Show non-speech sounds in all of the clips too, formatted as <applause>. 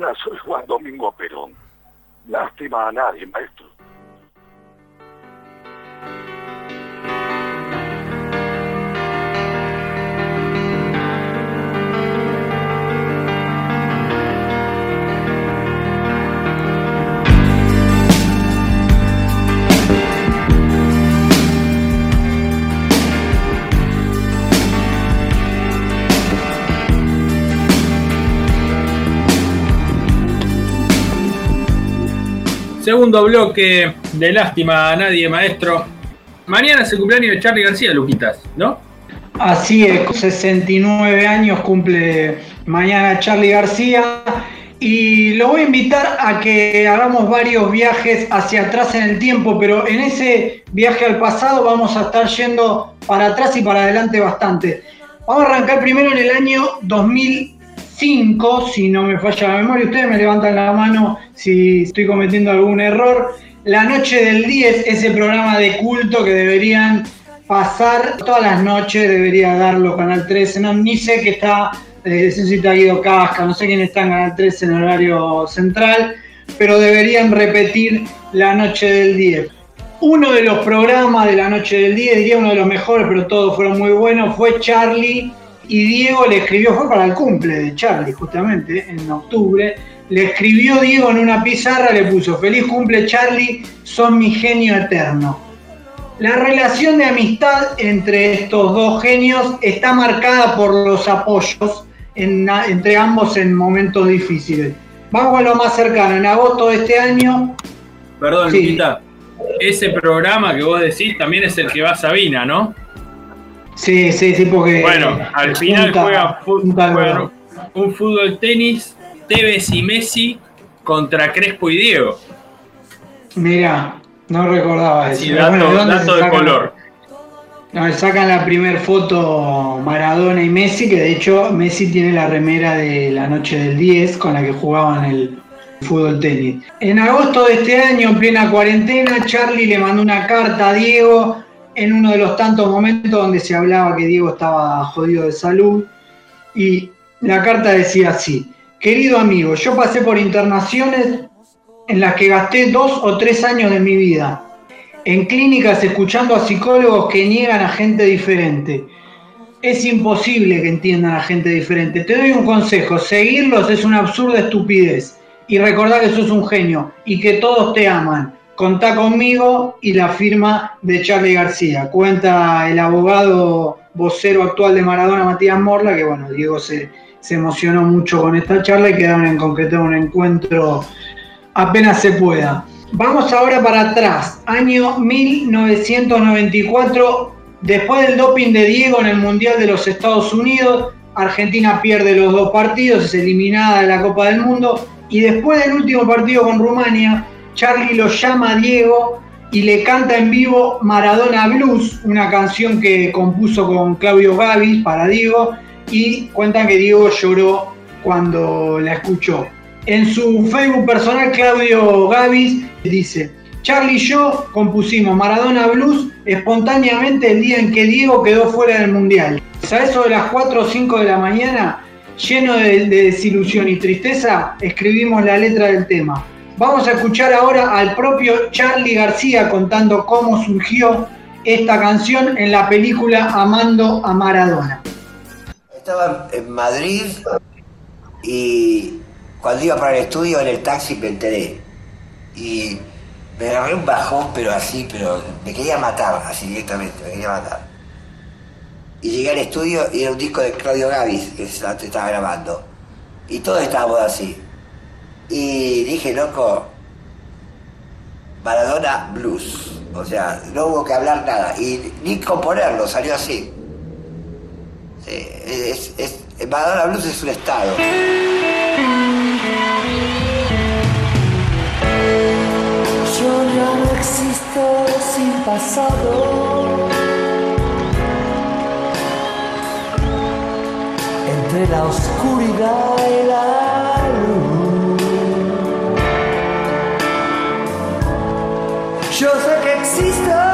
Hola, soy Juan Domingo Perón. Lástima a nadie, maestro. Segundo bloque de lástima a nadie, maestro. Mañana es el cumpleaños de Charlie García, Luquitas, ¿no? Así es, 69 años cumple mañana Charlie García y lo voy a invitar a que hagamos varios viajes hacia atrás en el tiempo, pero en ese viaje al pasado vamos a estar yendo para atrás y para adelante bastante. Vamos a arrancar primero en el año 2005, si no me falla la memoria, ustedes me levantan la mano si estoy cometiendo algún error. La noche del 10, ese programa de culto que deberían pasar todas las noches, debería darlo Canal 13, no, ni sé que está, eh, no Guido Casca, no sé quién está en Canal 13 en horario central, pero deberían repetir la noche del 10. Uno de los programas de la noche del 10, diría uno de los mejores, pero todos fueron muy buenos, fue Charlie y Diego le escribió, fue para el cumple de Charlie justamente, en octubre, le escribió Diego en una pizarra, le puso, feliz cumple Charlie, son mi genio eterno. La relación de amistad entre estos dos genios está marcada por los apoyos en- entre ambos en momentos difíciles. Vamos a lo más cercano. En agosto de este año, Perdón, Sí. Luquita. Ese programa que vos decís también es el que va Sabina, ¿no? Sí, sí, sí, porque. Bueno, al final juega, un fútbol tenis, Tevez y Messi contra Crespo y Diego. Mirá, no recordaba eso. Pero dato, bueno, ¿de dónde dato de color. No, sacan la primera foto Maradona y Messi, que de hecho Messi tiene la remera de la noche del 10 con la que jugaban el fútbol tenis. En agosto de este año, en plena cuarentena, Charlie le mandó una carta a Diego en uno de los tantos momentos donde se hablaba que Diego estaba jodido de salud. Y la carta decía así, querido amigo, yo pasé por internaciones en las que gasté dos o tres años de mi vida en clínicas escuchando a psicólogos que niegan a gente diferente. Es imposible que entiendan a gente diferente. Te doy un consejo, seguirlos es una absurda estupidez. Y recordá que sos un genio y que todos te aman. Contá conmigo y la firma de Charlie García. Cuenta el abogado vocero actual de Maradona, Matías Morla, que bueno, Diego se, se emocionó mucho con esta charla y quedaron en concretar un encuentro apenas se pueda. Vamos ahora para atrás, año 1994, después del doping de Diego en el Mundial de los Estados Unidos, Argentina pierde los dos partidos, es eliminada de la Copa del Mundo y después del último partido con Rumania, Charlie lo llama a Diego y le canta en vivo Maradona Blues, una canción que compuso con Claudio Gavis para Diego y cuentan que Diego lloró cuando la escuchó. En su Facebook personal, Claudio Gavis dice, Charlie y yo compusimos Maradona Blues espontáneamente el día en que Diego quedó fuera del Mundial. A eso de las 4 o 5 de la mañana, lleno de, de desilusión y tristeza, escribimos la letra del tema. Vamos a escuchar ahora al propio Charlie García contando cómo surgió esta canción en la película Amando a Maradona. Estaba en Madrid y cuando iba para el estudio en el taxi me enteré. Y me agarré un bajón, pero así, pero me quería matar, así directamente, me quería matar. Y llegué al estudio y era un disco de Claudio Gavis que se estaba grabando. Y todos estábamos así. Y dije, loco, Maradona Blues. O sea, no hubo que hablar nada. Y ni componerlo, salió así. Sí, es, es, Maradona Blues es un estado. Yo ya no existo sin pasado. Entre la oscuridad y la Yo sé que existo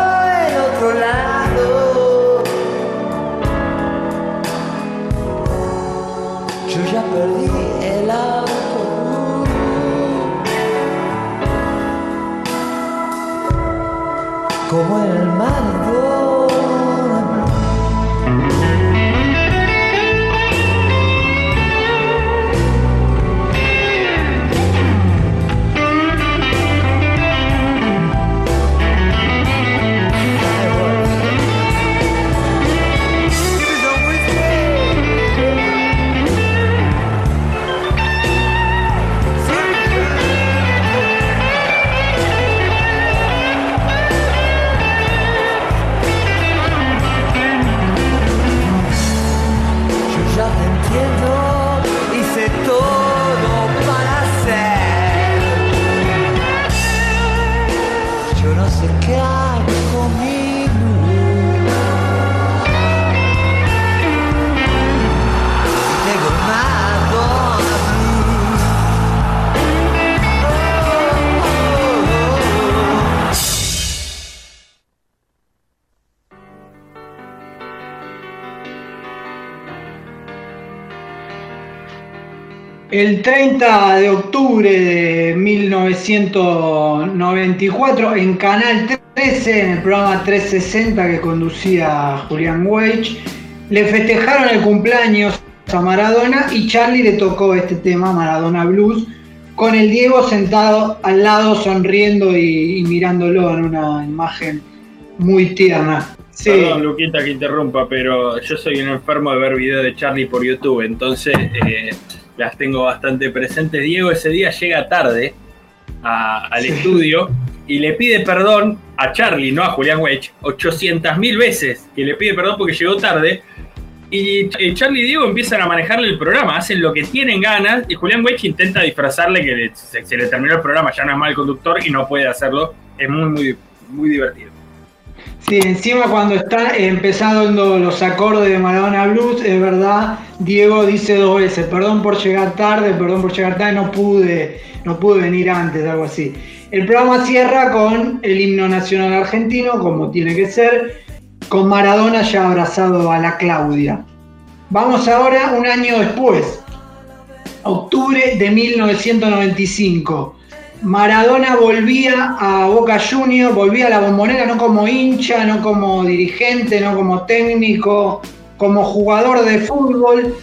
El 30 de octubre de 1994, en Canal 13, en el programa 360 que conducía Julián Weich, le festejaron el cumpleaños a Maradona y Charlie le tocó este tema, Maradona Blues, con el Diego sentado al lado sonriendo y, y mirándolo en una imagen muy tierna. Sí. Perdón, Luquita, que interrumpa, pero yo soy un enfermo de ver videos de Charlie por YouTube, entonces eh, las tengo bastante presentes. Diego ese día llega tarde a- al estudio y le pide perdón a Charlie, no a Julián Weich, 800 mil veces que le pide perdón porque llegó tarde. Y eh, Charlie y Diego empiezan a manejarle el programa, hacen lo que tienen ganas y Julián Weich intenta disfrazarle que le- se, se le terminó el programa, ya no es mal conductor y no puede hacerlo. Es muy, muy, muy divertido. Sí, encima cuando están empezando los acordes de Maradona Blues, es verdad, Diego dice dos veces, perdón por llegar tarde, perdón por llegar tarde, no pude, no pude venir antes, algo así. El programa cierra con el himno nacional argentino, como tiene que ser, con Maradona ya abrazado a la Claudia. Vamos ahora un año después, octubre de 1995. Maradona volvía a Boca Juniors, volvía a la bombonera no como hincha, no como dirigente, no como técnico, como jugador de fútbol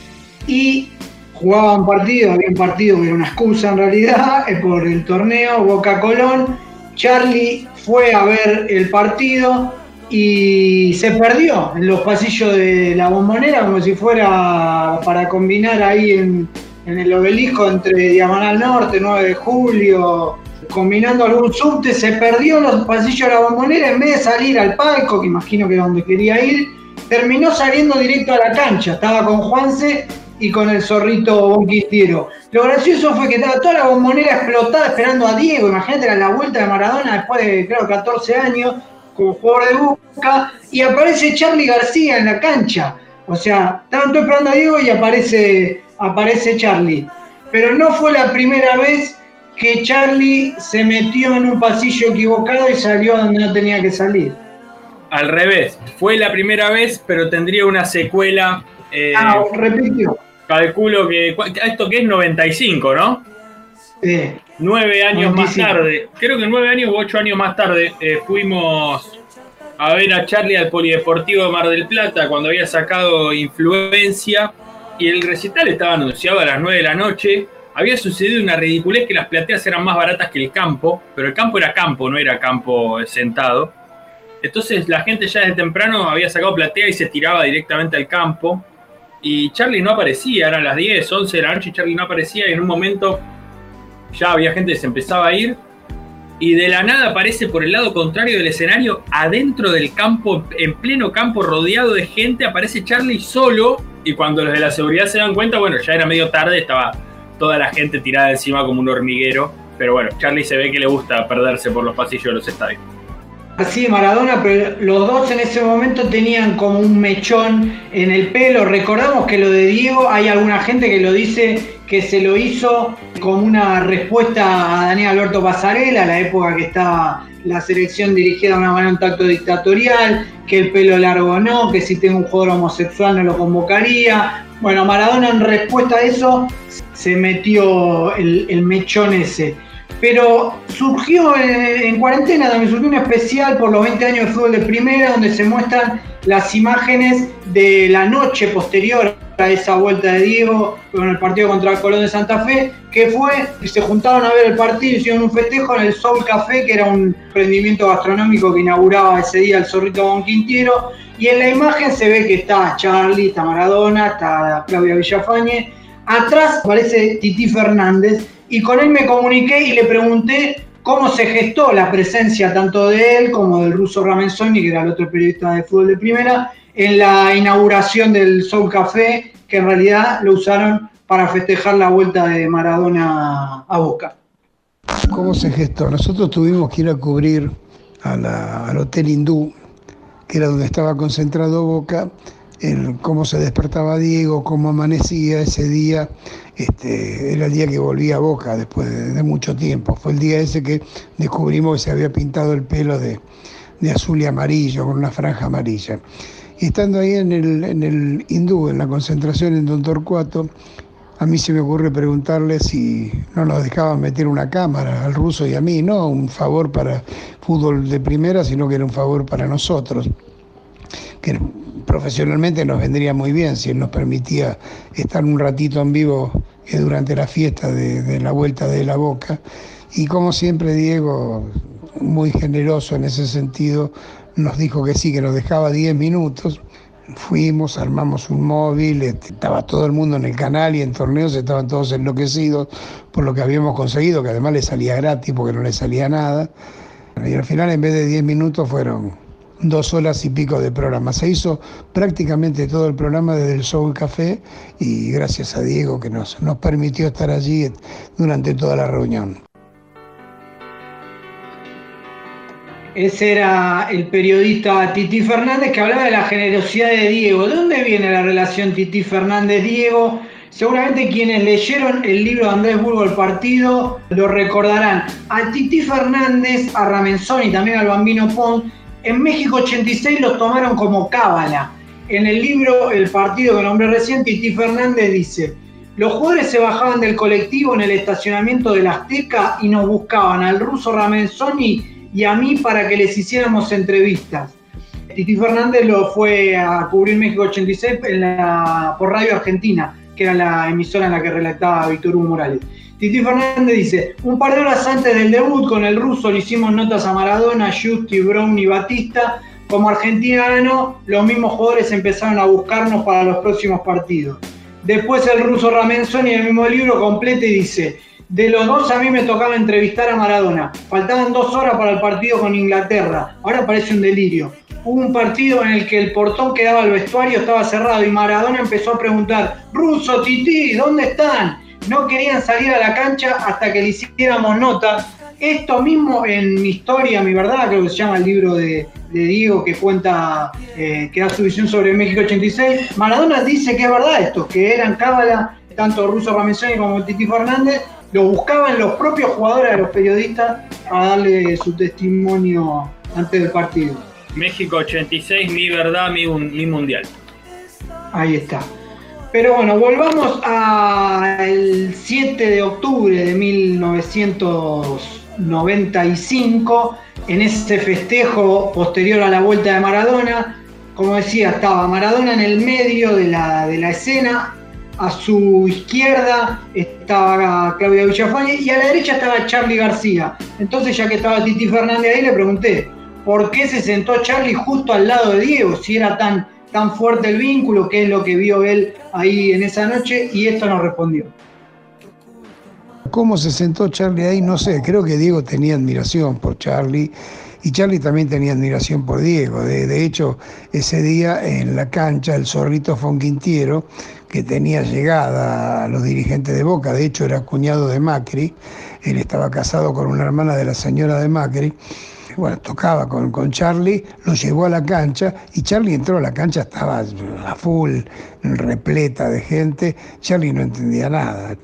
y jugaba un partido, había un partido que era una excusa en realidad, <laughs> eh, por el torneo Boca Colón. Charlie fue a ver el partido y se perdió en los pasillos de la bombonera como si fuera para combinar ahí en, en el obelisco entre Diagonal Norte, 9 de julio, combinando algún subte, se perdió los pasillos de la bombonera, en vez de salir al palco, que imagino que era donde quería ir, terminó saliendo directo a la cancha, estaba con Juanse y con el zorrito Bonquistero. Lo gracioso fue que estaba toda la bombonera explotada esperando a Diego, imagínate era la vuelta de Maradona después de, creo, 14 años, como jugador de Boca, y aparece Charlie García en la cancha. O sea, estaban todos esperando a Diego y aparece, aparece Charlie. Pero no fue la primera vez que Charlie se metió en un pasillo equivocado y salió donde no tenía que salir. Al revés, fue la primera vez, pero tendría una secuela. eh, Ah, repitió. calculo que. Esto que es 95, ¿no? Sí. Nueve años más 95. tarde, creo que nueve años u ocho años más tarde, eh, fuimos a ver a Charlie al Polideportivo de Mar del Plata cuando había sacado influencia y el recital estaba anunciado a las nueve de la noche. Había sucedido una ridiculez que las plateas eran más baratas que el campo, pero el campo era campo, no era campo sentado. Entonces la gente ya desde temprano había sacado platea y se tiraba directamente al campo. Y Charlie no aparecía, eran las 10, 11 de la noche y Charlie no aparecía y en un momento ya había gente que se empezaba a ir y de la nada aparece por el lado contrario del escenario, adentro del campo, en pleno campo, rodeado de gente, aparece Charlie solo y cuando los de la seguridad se dan cuenta, bueno, ya era medio tarde, estaba toda la gente tirada encima como un hormiguero, pero bueno, Charlie se ve que le gusta perderse por los pasillos de los estadios. Así Maradona, pero los dos en ese momento tenían como un mechón en el pelo. Recordamos que lo de Diego, hay alguna gente que lo dice que se lo hizo como una respuesta a Daniel Alberto Pasarela, la época que estaba la selección dirigida de una manera un tacto dictatorial, que el pelo largo no, que si tengo un jugador homosexual no lo convocaría. Bueno, Maradona en respuesta a eso se metió el, el mechón ese pero surgió en, en, cuarentena, también surgió un especial por los 20 años de fútbol de primera, donde se muestran las imágenes de la noche posterior a esa vuelta de Diego con el partido contra el Colón de Santa Fe, que fue, se juntaron a ver el partido, hicieron un festejo en el Soul Café, que era un emprendimiento gastronómico que inauguraba ese día el Zorrito Bonquintiero, y en la imagen se ve que está Charlie, está Maradona, está Claudia Villafañe, atrás aparece Titi Fernández, y con él me comuniqué y le pregunté cómo se gestó la presencia tanto de él como del ruso Ramenzoni, que era el otro periodista de fútbol de primera, en la inauguración del Soul Café, que en realidad lo usaron para festejar la vuelta de Maradona a Boca. ¿Cómo se gestó? Nosotros tuvimos que ir a cubrir al Hotel Hindú, que era donde estaba concentrado Boca, el, cómo se despertaba Diego, cómo amanecía ese día. Este, era el día que volvía a Boca después de, mucho tiempo. Fue el día ese que descubrimos que se había pintado el pelo de, de azul y amarillo, con una franja amarilla. Y estando ahí en el, en el hindú, en la concentración en Don Torcuato, a mí se me ocurre preguntarle si no nos dejaban meter una cámara al ruso y a mí, no un favor para fútbol de primera, sino que era un favor para nosotros, que profesionalmente nos vendría muy bien si nos permitía estar un ratito en vivo eh, durante la fiesta de, de la vuelta de la boca. Y como siempre, Diego, muy generoso en ese sentido, nos dijo que sí, que nos dejaba 10 minutos. Fuimos, armamos un móvil, estaba todo el mundo en el canal y en torneos estaban todos enloquecidos por lo que habíamos conseguido, que además le salía gratis porque no le salía nada. Y al final en vez de 10 minutos fueron dos horas y pico de programa. Se hizo prácticamente todo el programa desde el Soul Café y gracias a Diego que nos, nos permitió estar allí durante toda la reunión. Ese era el periodista Titi Fernández que hablaba de la generosidad de Diego. ¿De dónde viene la relación Titi Fernández-Diego? Seguramente quienes leyeron el libro de Andrés Burgo, El Partido, lo recordarán. A Titi Fernández, a Ramenzón y también al Bambino Pont, en México 86 los tomaron como cábala. En el libro El Partido que nombré recién, Titi Fernández dice, los jugadores se bajaban del colectivo en el estacionamiento de la Azteca y nos buscaban al ruso Ramenzoni y a mí para que les hiciéramos entrevistas. Titi Fernández lo fue a cubrir México 86 en la, por Radio Argentina, que era la emisora en la que relataba Víctor Hugo Morales. Titi Fernández dice, un par de horas antes del debut con el ruso le hicimos notas a Maradona, Justi, Brown y Batista como Argentina ganó, los mismos jugadores empezaron a buscarnos para los próximos partidos. Después el ruso Ramenzoni en el mismo libro completa y dice, de los dos a mí me tocaba entrevistar a Maradona. Faltaban dos horas para el partido con Inglaterra. Ahora parece un delirio. Hubo un partido en el que el portón que daba al vestuario estaba cerrado y Maradona empezó a preguntar, Ruso, Titi, ¿dónde están? No querían salir a la cancha hasta que le hiciéramos nota. Esto mismo en mi historia, mi verdad, creo que se llama el libro de, Diego que cuenta, eh, que da su visión sobre México 86. Maradona dice que es verdad esto, que eran cábala, tanto Russo Ramezoni como Titi Fernández, lo buscaban los propios jugadores de los periodistas a darle su testimonio antes del partido. México 86, mi verdad, mi, mi mundial. Ahí está. Pero bueno, volvamos al 7 de octubre de 1995, en ese festejo posterior a la vuelta de Maradona. Como decía, estaba Maradona en el medio de la, de la escena, a su izquierda estaba Claudia Villafañe y a la derecha estaba Charlie García. Entonces, ya que estaba Titi Fernández ahí, le pregunté, ¿por qué se sentó Charlie justo al lado de Diego? Si era tan, tan fuerte el vínculo, qué es lo que vio él ahí en esa noche, y esto nos respondió. ¿Cómo se sentó Charlie ahí? No sé, creo que Diego tenía admiración por Charlie y Charlie también tenía admiración por Diego. De, hecho, ese día en la cancha el zorrito Fonquintiero que tenía llegada a los dirigentes de Boca, de hecho era cuñado de Macri, él estaba casado con una hermana de la señora de Macri, bueno, tocaba con, con Charlie, lo llevó a la cancha y Charlie entró a la cancha, estaba a full, repleta de gente, Charlie no entendía nada,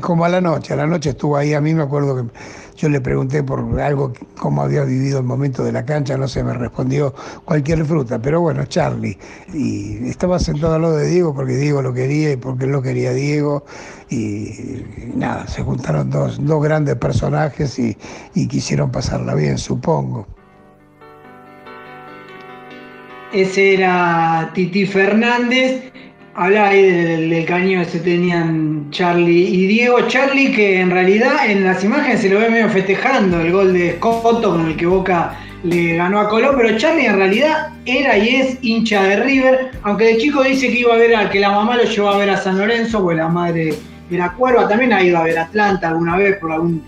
como a la noche, a la noche estuvo ahí, a mí me acuerdo que yo le pregunté por algo, cómo había vivido el momento de la cancha, no sé, me respondió cualquier fruta, pero bueno, Charlie. Y estaba sentado al lado de Diego porque Diego lo quería y porque él lo quería Diego. Y, nada, se juntaron dos, dos grandes personajes y, y quisieron pasarla bien, supongo. Ese era Titi Fernández Habla ahí del, caño que se tenían Charlie y Diego. Charlie que en realidad en las imágenes se lo ve medio festejando el gol de Scotto con el que Boca le ganó a Colón, pero Charlie en realidad era y es hincha de River, aunque de chico dice que iba a ver a que la mamá lo llevó a ver a San Lorenzo, porque la madre era cuerva, también ha ido a ver Atlanta alguna vez por, algún,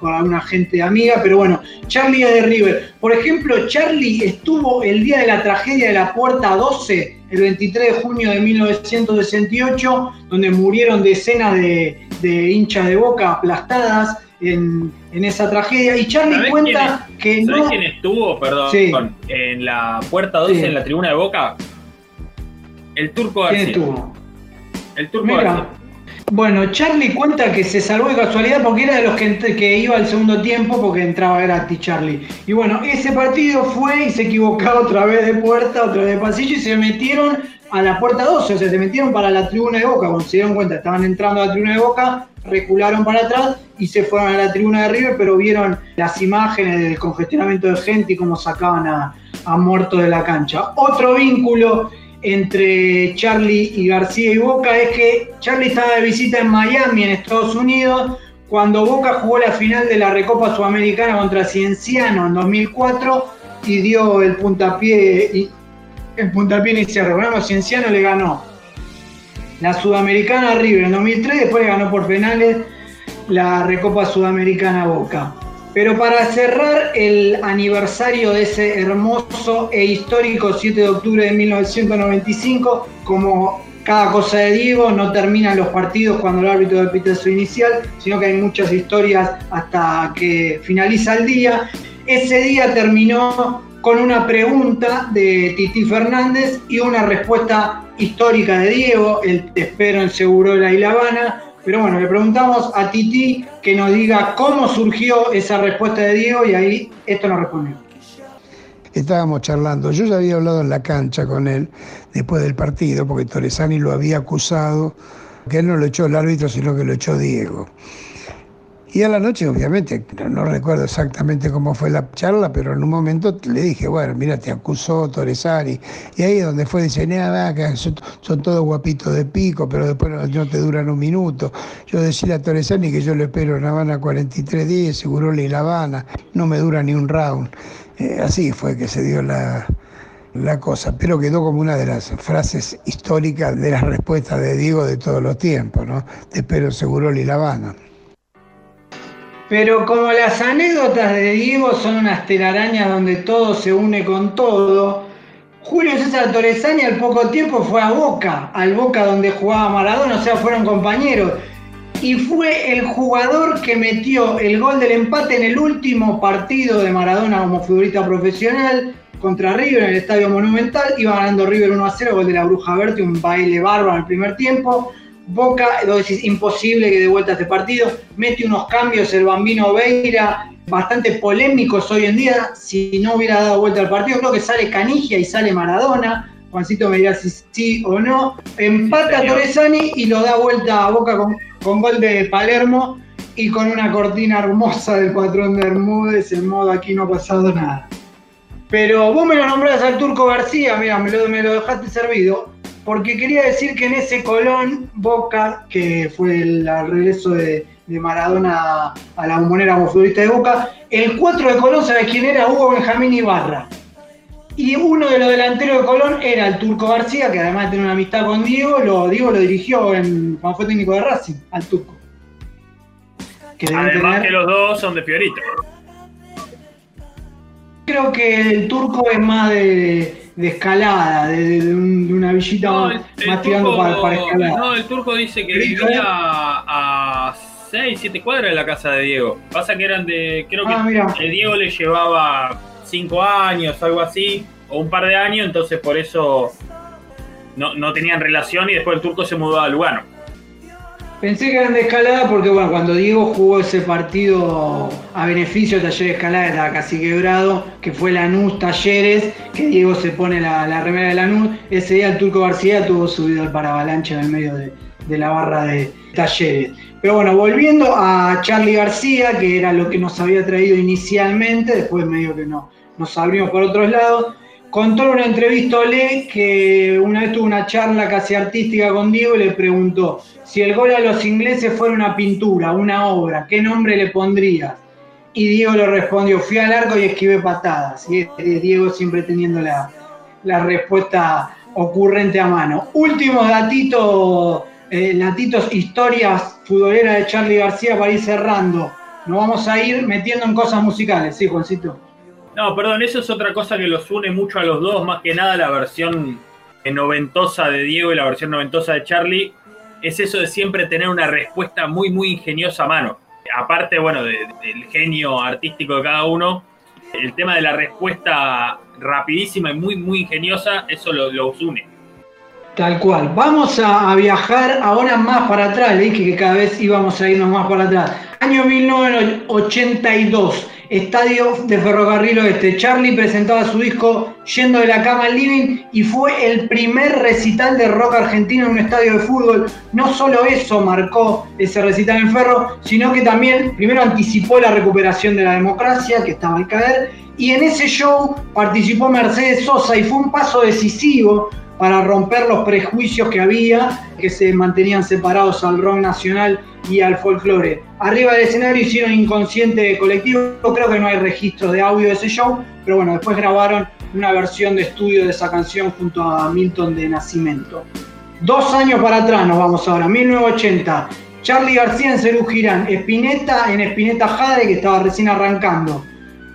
por alguna gente amiga, pero bueno, Charlie es de River. Por ejemplo, Charlie estuvo el día de la tragedia de la Puerta 12 el 23 de junio de 1968, donde murieron decenas de, hinchas de boca aplastadas en, esa tragedia. Y Charlie cuenta que no. quién estuvo, perdón, en la puerta 12 en la tribuna de Boca? El turco García. ¿Quién estuvo? El turco García. Bueno, Charlie cuenta que se salvó de casualidad porque era de los que, iba al segundo tiempo porque entraba gratis Charlie. Y bueno, ese partido fue y se equivocaba otra vez de puerta, otra vez de pasillo y se metieron a la puerta 12, o sea, se metieron para la tribuna de Boca. Cuando se dieron cuenta, estaban entrando a la tribuna de Boca, recularon para atrás y se fueron a la tribuna de River, pero vieron las imágenes del congestionamiento de gente y cómo sacaban a, a muertos de la cancha. Otro vínculo entre Charlie y García y Boca es que Charlie estaba de visita en Miami, en Estados Unidos, cuando Boca jugó la final de la Recopa Sudamericana contra Cienciano en 2004 y dio el puntapié, el puntapié inicial. Recordemos, Cienciano le ganó la Sudamericana a River en 2003, después le ganó por penales la Recopa Sudamericana Boca. Pero para cerrar el aniversario de ese hermoso e histórico 7 de octubre de 1995, como cada cosa de Diego, no terminan los partidos cuando el árbitro repite su inicial, sino que hay muchas historias hasta que finaliza el día. Ese día terminó con una pregunta de Titi Fernández y una respuesta histórica de Diego, el te espero en Segurola y La Habana, pero bueno, le preguntamos a Titi que nos diga cómo surgió esa respuesta de Diego y ahí esto nos respondió. Estábamos charlando, yo ya había hablado en la cancha con él después del partido, porque Torresani lo había acusado, que él no lo echó el árbitro, sino que lo echó Diego. Y a la noche, obviamente, no, recuerdo exactamente cómo fue la charla, pero en un momento le dije, bueno, mira, te acusó Torresani. Y ahí es donde fue, dice, nada, que son, todos guapitos de pico, pero después no, te duran un minuto. Yo decía a Torresani que yo le espero en Habana 43 días, seguro le La Habana, no me dura ni un round. Eh, así fue que se dio la, cosa, pero quedó como una de las frases históricas de las respuestas de Diego de todos los tiempos, ¿no? Te espero seguro La Habana. Pero como las anécdotas de Diego son unas telarañas donde todo se une con todo, Julio César Torresani al poco tiempo fue a Boca, al Boca donde jugaba Maradona, o sea, fueron compañeros. Y fue el jugador que metió el gol del empate en el último partido de Maradona como futbolista profesional contra River en el Estadio Monumental. Iba ganando River 1 a 0, gol de la Bruja Berti, un baile bárbaro el primer tiempo. Boca, lo decís, imposible que de vuelta este partido. Mete unos cambios el bambino Veira, bastante polémicos hoy en día. Si no hubiera dado vuelta al partido, creo que sale Canigia y sale Maradona. Juancito me dirá si sí o no. Empata Torresani y lo da vuelta a Boca con, con gol de Palermo y con una cortina hermosa del patrón de Bermúdez. En modo aquí no ha pasado nada. Pero vos me lo nombrás al Turco García, mira, me lo, me lo dejaste servido, porque quería decir que en ese Colón Boca, que fue el regreso de, de Maradona a la bombonera como futbolista de Boca, el 4 de Colón, ¿sabes quién era? Hugo Benjamín Ibarra. Y uno de los delanteros de Colón era el Turco García, que además de tener una amistad con Diego, lo, Diego lo dirigió en, cuando fue técnico de Racing, al Turco. Que además que los dos son de Fiorito. Creo que el turco es más de, de escalada, de, de, un, de, una villita no, más, tirando para, para, escalada. No, el turco dice que vivía a 6, 7 cuadras de la casa de Diego. Pasa que eran de. Creo que ah, el Diego le llevaba 5 años, algo así, o un par de años, entonces por eso no, no tenían relación y después el turco se mudó a Lugano. Pensé que eran de escalada porque, bueno, cuando Diego jugó ese partido a beneficio de Talleres Escalada, estaba casi quebrado, que fue Lanús Talleres, que Diego se pone la, la remera de Lanús. Ese día el Turco García tuvo subido el paravalancha en el medio de, de la barra de Talleres. Pero bueno, volviendo a Charlie García, que era lo que nos había traído inicialmente, después medio que no, nos abrimos por otros lados. Contó en una entrevista a Olé que una vez tuvo una charla casi artística con Diego y le preguntó, si el gol a los ingleses fuera una pintura, una obra, ¿qué nombre le pondrías? Y Diego le respondió, fui al arco y esquivé patadas. Y Diego siempre teniendo la, la respuesta ocurrente a mano. Último datito, eh, datitos, historias futboleras de Charlie García para ir cerrando. Nos vamos a ir metiendo en cosas musicales, ¿sí, Juancito? No, perdón, eso es otra cosa que los une mucho a los dos, más que nada la versión noventosa de Diego y la versión noventosa de Charlie, es eso de siempre tener una respuesta muy, muy ingeniosa a mano. Aparte, bueno, de, del genio artístico de cada uno, el tema de la respuesta rapidísima y muy, muy ingeniosa, eso los lo une. Tal cual. Vamos a, a, viajar ahora más para atrás. Le dije que cada vez íbamos a irnos más para atrás. Año 1982. Estadio de Ferrocarril Oeste. Charlie presentaba su disco Yendo de la cama al living y fue el primer recital de rock argentino en un estadio de fútbol. No solo eso marcó ese recital en Ferro, sino que también primero anticipó la recuperación de la democracia que estaba al caer y en ese show participó Mercedes Sosa y fue un paso decisivo para romper los prejuicios que había, que se mantenían separados al rock nacional y al folclore. Arriba del escenario hicieron inconsciente colectivo, creo que no hay registro de audio de ese show, pero bueno, después grabaron una versión de estudio de esa canción junto a Milton de Nacimiento. Dos años para atrás nos vamos ahora, 1980. Charlie García en Cerú Girán, Espineta en Espineta Jade, que estaba recién arrancando.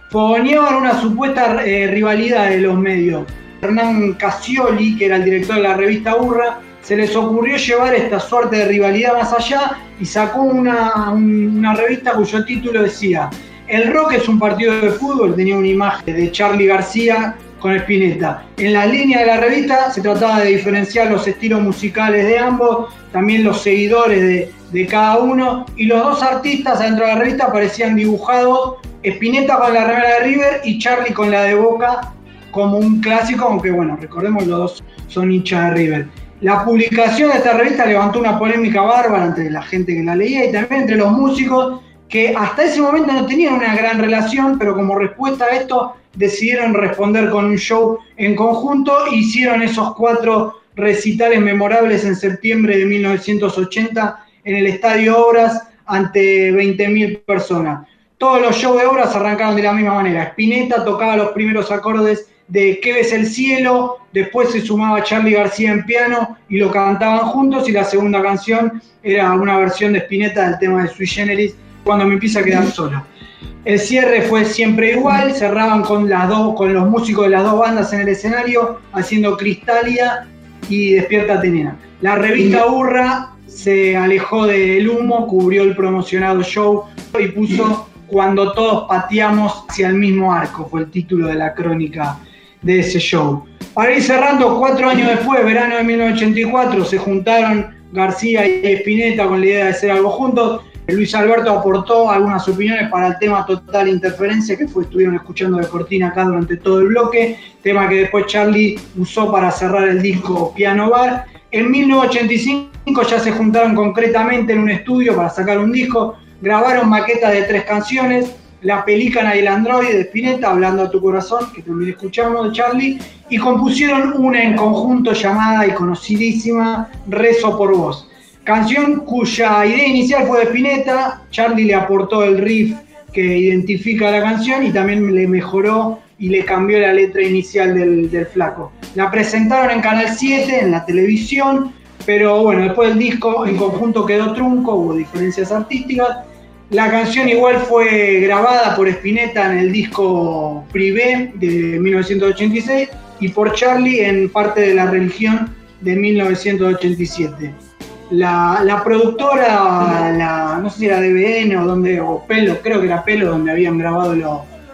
Fogoneaban una supuesta eh, rivalidad de los medios. Hernán Casioli, que era el director de la revista Urra, se les ocurrió llevar esta suerte de rivalidad más allá y sacó una, una revista cuyo título decía El rock es un partido de fútbol, tenía una imagen de Charlie García con Spinetta. En la línea de la revista se trataba de diferenciar los estilos musicales de ambos, también los seguidores de, de cada uno, y los dos artistas dentro de la revista aparecían dibujados, Spinetta con la remera de River y Charlie con la de Boca, como un clásico, aunque bueno, recordemos los dos son hinchas de River. La publicación de esta revista levantó una polémica bárbara entre la gente que la leía y también entre los músicos que hasta ese momento no tenían una gran relación, pero como respuesta a esto decidieron responder con un show en conjunto e hicieron esos cuatro recitales memorables en septiembre de 1980 en el Estadio Obras ante 20.000 personas. Todos los shows de obras arrancaron de la misma manera. Spinetta tocaba los primeros acordes de ¿Qué ves el cielo? Después se sumaba Charlie García en piano y lo cantaban juntos y la segunda canción era una versión de Spinetta del tema de Sui Generis, cuando me empieza a quedar sola. El cierre fue siempre igual, cerraban con, las dos, con los músicos de las dos bandas en el escenario, haciendo Cristálida y Despierta Tenena. La revista Burra se alejó del humo, cubrió el promocionado show y puso Cuando todos pateamos hacia el mismo arco, fue el título de la crónica de ese show. Para ir cerrando, cuatro años después, verano de 1984, se juntaron García y Espineta con la idea de hacer algo juntos Luis Alberto aportó algunas opiniones para el tema Total Interferencia, que fue, estuvieron escuchando de cortina acá durante todo el bloque, tema que después Charlie usó para cerrar el disco Piano Bar. En 1985 ya se juntaron concretamente en un estudio para sacar un disco, grabaron maquetas de tres canciones, La Pelícana y el Android de Spinetta, Hablando a tu corazón, que también escuchamos de Charlie, y compusieron una en conjunto llamada y conocidísima Rezo por vos Canción cuya idea inicial fue de Spinetta, Charlie le aportó el riff que identifica la canción y también le mejoró y le cambió la letra inicial del, flaco. La presentaron en Canal 7, en la televisión, pero bueno, después del disco en conjunto quedó trunco, hubo diferencias artísticas. La canción igual fue grabada por Spinetta en el disco Privé de 1986 y por Charlie en parte de la religión de 1987 la, productora, la, no sé si era DBN o donde, o Pelo, creo que era Pelo donde habían grabado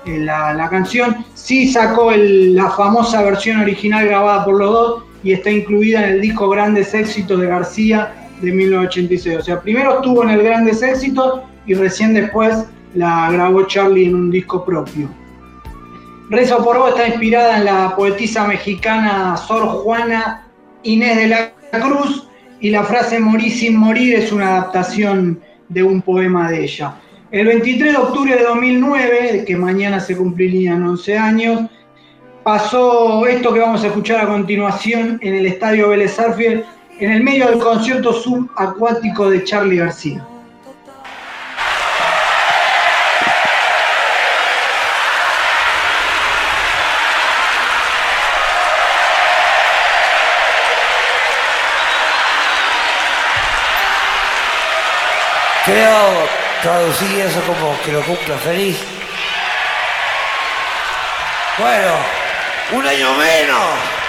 eh, la, canción, sí sacó la famosa versión original grabada por los dos y está incluida en el disco Grandes Éxitos de García de 1986. O sea, primero estuvo en el Grandes Éxitos y recién después la grabó Charlie en un disco propio. Rezo por vos está inspirada en la poetisa mexicana Sor Juana Inés de la Cruz, y la frase morir sin morir es una adaptación de un poema de ella. El 23 de octubre de 2009, que mañana se cumplirían 11 años, pasó esto que vamos a escuchar a continuación en el Estadio Vélez en el medio del concierto subacuático de Charlie García. Creo traducir eso como que lo cumpla feliz. Bueno, un año menos.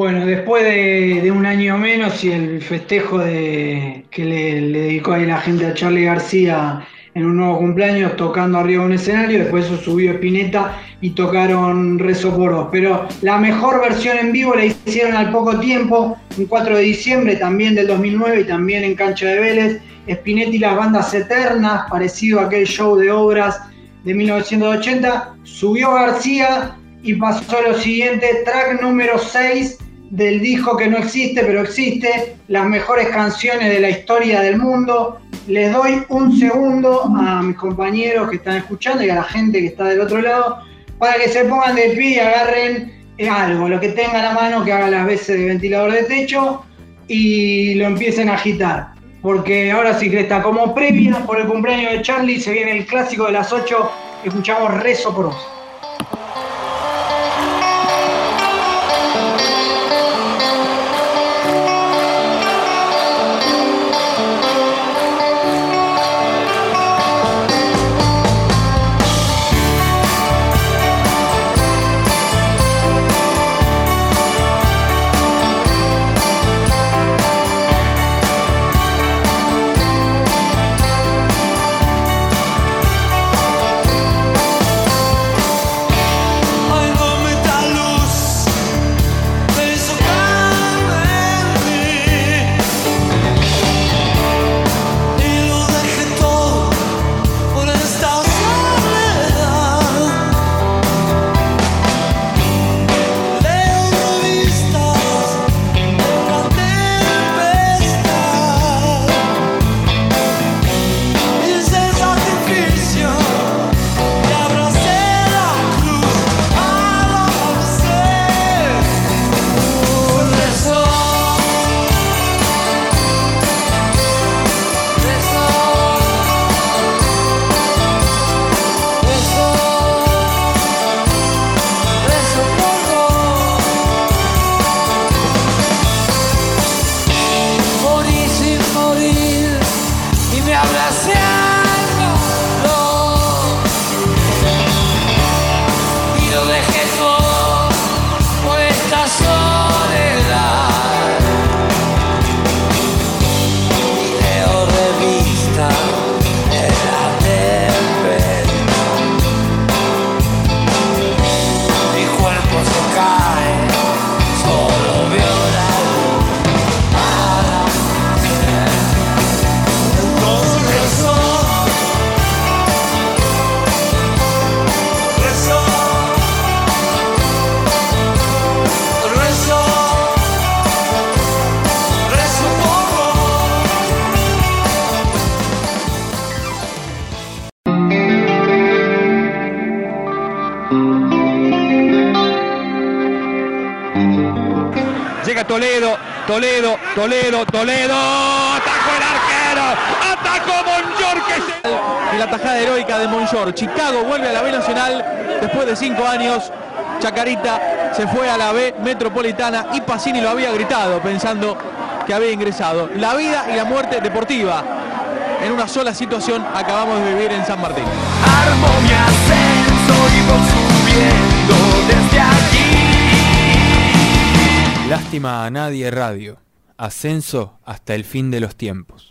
Bueno, después de, un año menos y el festejo que le, dedicó ahí la gente a Charlie García en un nuevo cumpleaños tocando arriba de un escenario, después eso subió Spinetta y tocaron Rezo por Pero la mejor versión en vivo la hicieron al poco tiempo, un 4 de diciembre también del 2009 y también en Cancha de Vélez, Spinetta y las bandas eternas, parecido a aquel show de obras de 1980, subió García y pasó lo siguiente, track número 6 del disco que no existe, pero existe, las mejores canciones de la historia del mundo. Les doy un segundo a mis compañeros que están escuchando y a la gente que está del otro lado para que se pongan de pie y agarren algo, lo que tengan a mano, que hagan las veces de ventilador de techo y lo empiecen a agitar. Porque ahora sí que está como previa por el cumpleaños de Charlie, se viene el clásico de las 8, escuchamos Rezo por vos. Toledo, Toledo, Toledo. Atacó el arquero. Atacó Monjor que se... Y la tajada heroica de Monjor. Chicago vuelve a la B Nacional después de cinco años. Chacarita se fue a la B Metropolitana y Pacini lo había gritado pensando que había ingresado. La vida y la muerte deportiva en una sola situación acabamos de vivir en San Martín. Armo mi ascenso y voy subiendo desde Lástima a nadie radio. Ascenso hasta el fin de los tiempos.